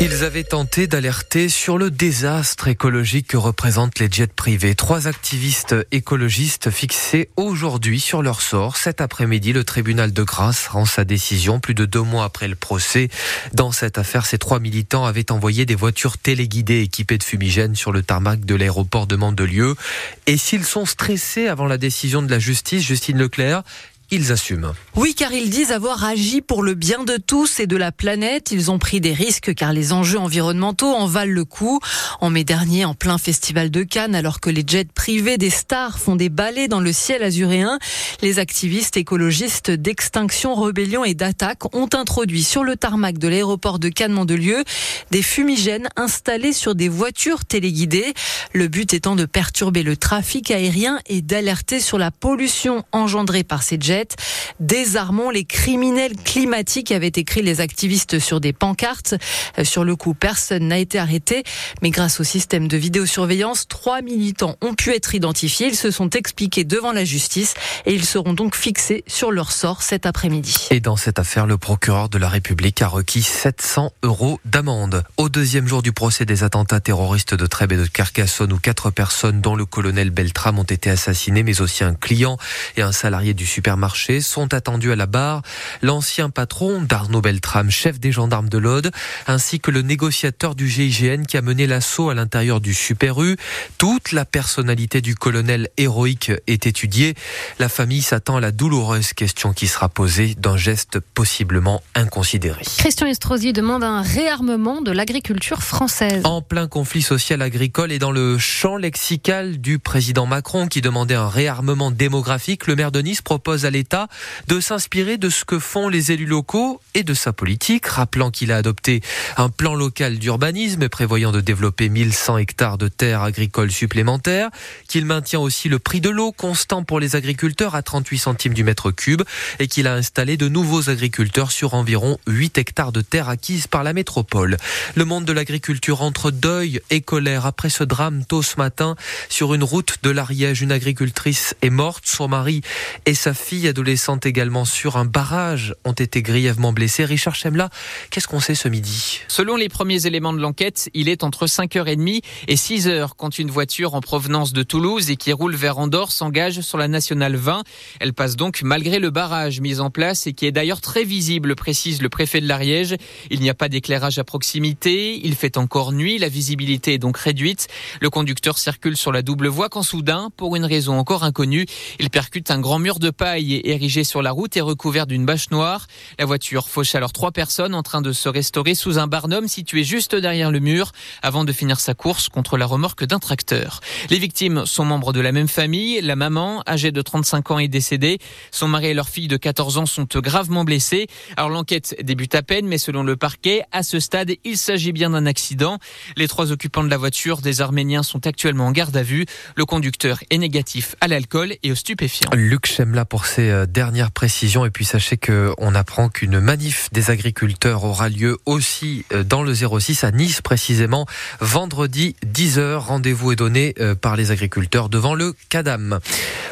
Ils avaient tenté d'alerter sur le désastre écologique que représentent les jets privés. Trois activistes écologistes fixés aujourd'hui sur leur sort. Cet après-midi, le tribunal de grâce rend sa décision plus de deux mois après le procès. Dans cette affaire, ces trois militants avaient envoyé des voitures téléguidées équipées de fumigènes sur le tarmac de l'aéroport de Mandelieu. Et s'ils sont stressés avant la décision de la justice, Justine Leclerc, ils assument. Oui, car ils disent avoir agi pour le bien de tous et de la planète. Ils ont pris des risques car les enjeux environnementaux en valent le coup. En mai dernier, en plein festival de Cannes, alors que les jets privés des stars font des ballets dans le ciel azuréen, les activistes écologistes d'extinction, rébellion et d'attaque ont introduit sur le tarmac de l'aéroport de Cannes-Mandelieu des fumigènes installés sur des voitures téléguidées. Le but étant de perturber le trafic aérien et d'alerter sur la pollution engendrée par ces jets. Désarmons les criminels climatiques, avaient écrit les activistes sur des pancartes. Euh, sur le coup, personne n'a été arrêté, mais grâce au système de vidéosurveillance, trois militants ont pu être identifiés. Ils se sont expliqués devant la justice et ils seront donc fixés sur leur sort cet après-midi. Et dans cette affaire, le procureur de la République a requis 700 euros d'amende. Au deuxième jour du procès des attentats terroristes de Trèbes et de Carcassonne, où quatre personnes, dont le colonel Beltram, ont été assassinées, mais aussi un client et un salarié du supermarché sont attendus à la barre l'ancien patron d'Arnaud Beltrame, chef des gendarmes de l'Aude, ainsi que le négociateur du GIGN qui a mené l'assaut à l'intérieur du Super U. Toute la personnalité du colonel héroïque est étudiée. La famille s'attend à la douloureuse question qui sera posée d'un geste possiblement inconsidéré. Christian Estrosi demande un réarmement de l'agriculture française. En plein conflit social agricole et dans le champ lexical du président Macron qui demandait un réarmement démographique, le maire de Nice propose à de s'inspirer de ce que font les élus locaux et de sa politique, rappelant qu'il a adopté un plan local d'urbanisme prévoyant de développer 1100 hectares de terres agricoles supplémentaires, qu'il maintient aussi le prix de l'eau constant pour les agriculteurs à 38 centimes du mètre cube et qu'il a installé de nouveaux agriculteurs sur environ 8 hectares de terres acquises par la métropole. Le monde de l'agriculture entre deuil et colère après ce drame tôt ce matin sur une route de l'Ariège. Une agricultrice est morte, son mari et sa fille adolescente également sur un barrage ont été grièvement blessées. Richard Chemla, qu'est-ce qu'on sait ce midi? Selon les premiers éléments de l'enquête, il est entre 5h30 et 6h quand une voiture en provenance de Toulouse et qui roule vers Andorre s'engage sur la nationale 20. Elle passe donc malgré le barrage mis en place et qui est d'ailleurs très visible, précise le préfet de l'Ariège. Il n'y a pas d'éclairage à proximité, il fait encore nuit, la visibilité est donc réduite. Le conducteur circule sur la double voie quand soudain, pour une raison encore inconnue, il percute un grand mur de paille érigé sur la route et recouvert d'une bâche noire. La voiture fauche alors trois personnes en train de se restaurer sous un barnum situé juste derrière le mur avant de finir sa course contre la remorque d'un tracteur. Les victimes sont membres de la même famille. La maman, âgée de 35 ans, est décédée. Son mari et leur fille de 14 ans sont gravement blessés. Alors l'enquête débute à peine, mais selon le parquet, à ce stade, il s'agit bien d'un accident. Les trois occupants de la voiture des Arméniens sont actuellement en garde à vue. Le conducteur est négatif à l'alcool et aux stupéfiants. Luc Chemla pour euh, dernière précision et puis sachez que on apprend qu'une manif des agriculteurs aura lieu aussi euh, dans le 06 à Nice précisément vendredi 10h. Rendez-vous est donné euh, par les agriculteurs devant le CADAM.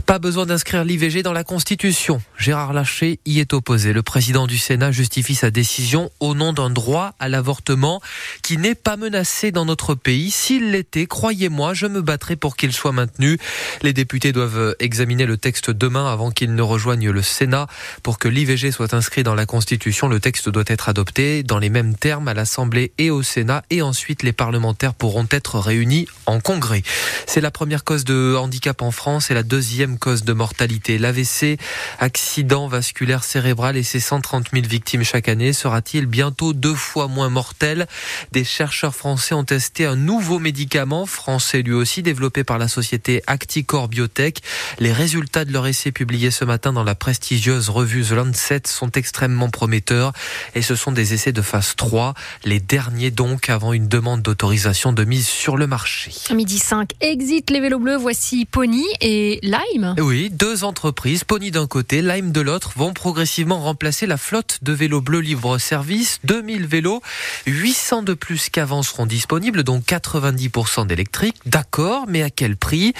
Pas besoin d'inscrire l'IVG dans la Constitution. Gérard Larcher y est opposé. Le président du Sénat justifie sa décision au nom d'un droit à l'avortement qui n'est pas menacé dans notre pays. S'il l'était, croyez-moi, je me battrai pour qu'il soit maintenu. Les députés doivent examiner le texte demain avant qu'il ne rejoignent le Sénat. Pour que l'IVG soit inscrit dans la Constitution, le texte doit être adopté dans les mêmes termes à l'Assemblée et au Sénat et ensuite les parlementaires pourront être réunis en congrès. C'est la première cause de handicap en France et la deuxième cause de mortalité. L'AVC, accident vasculaire cérébral et ses 130 000 victimes chaque année, sera-t-il bientôt deux fois moins mortel? Des chercheurs français ont testé un nouveau médicament, français lui aussi, développé par la société Acticor Biotech. Les résultats de leur essai publié ce matin dans la prestigieuse revue The Lancet sont extrêmement prometteurs et ce sont des essais de phase 3, les derniers donc avant une demande d'autorisation de mise sur le marché. Midi 5, exit les vélos bleus, voici Pony et Lime. Oui, deux entreprises, Pony d'un côté, Lime de l'autre, vont progressivement remplacer la flotte de vélos bleus libre-service. 2000 vélos, 800 de plus qu'avant seront disponibles, dont 90% d'électriques. D'accord, mais à quel prix?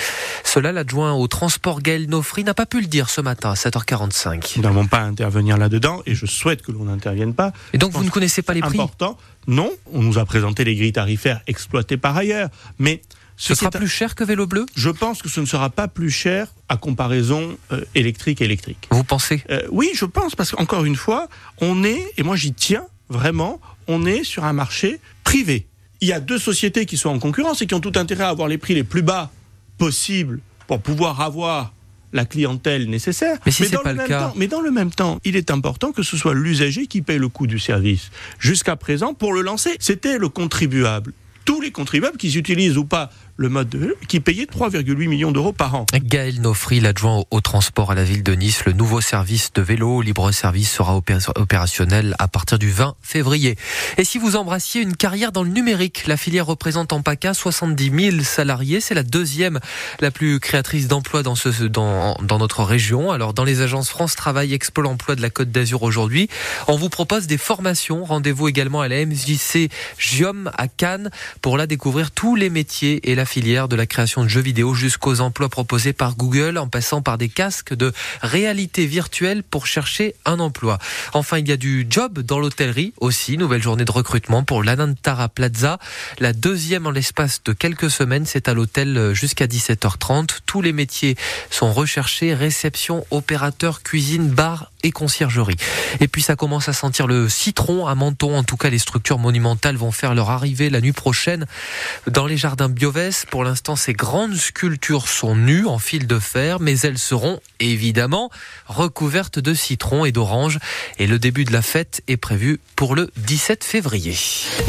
Cela, l'adjoint au transport Gaël Nofri n'a pas pu le dire ce matin 7h45. Nous n'avons pas à intervenir là-dedans et je souhaite que l'on n'intervienne pas. Et donc vous ne connaissez pas les prix? Important. Non, on nous a présenté les grilles tarifaires exploitées par ailleurs, mais ce, sera plus cher que vélo bleu? Je pense que ce ne sera pas plus cher à comparaison électrique-électrique. Vous pensez? Euh, Oui, je pense, parce qu'encore une fois, on est, et moi j'y tiens vraiment, on est sur un marché privé. Il y a deux sociétés qui sont en concurrence et qui ont tout intérêt à avoir les prix les plus bas possibles pour pouvoir avoir la clientèle nécessaire. Mais si pas le, cas. mais dans le même temps, il est important que ce soit l'usager qui paye le coût du service. Jusqu'à présent, pour le lancer, c'était le contribuable tous les contribuables qui utilisent ou pas le mode de vélo, qui payait 3,8 millions d'euros par an. Gaël Nofri, l'adjoint au, transport à la ville de Nice, le nouveau service de vélo libre-service sera opérationnel à partir du 20 février. Et si vous embrassiez une carrière dans le numérique, la filière représente en PACA 70 000 salariés. C'est la deuxième la plus créatrice d'emplois dans, ce, dans, dans notre région. Alors, dans les agences France Travail, Expo l'emploi de la Côte d'Azur aujourd'hui, on vous propose des formations. Rendez-vous également à la MJC Gium à Cannes pour la découvrir tous les métiers et filière de la création de jeux vidéo jusqu'aux emplois proposés par Google en passant par des casques de réalité virtuelle pour chercher un emploi. Enfin, il y a du job dans l'hôtellerie aussi. Nouvelle journée de recrutement pour l'Anantara Plaza. La deuxième en l'espace de quelques semaines. C'est à l'hôtel jusqu'à 17h30. Tous les métiers sont recherchés. Réception, opérateur, cuisine, bar et conciergerie. Et puis ça commence à sentir le citron à Menton. En tout cas, les structures monumentales vont faire leur arrivée la nuit prochaine dans les jardins Biovès. Pour l'instant, ces grandes sculptures sont nues en fil de fer, mais elles seront évidemment recouvertes de citron et d'orange. Et le début de la fête est prévu pour le 17 février.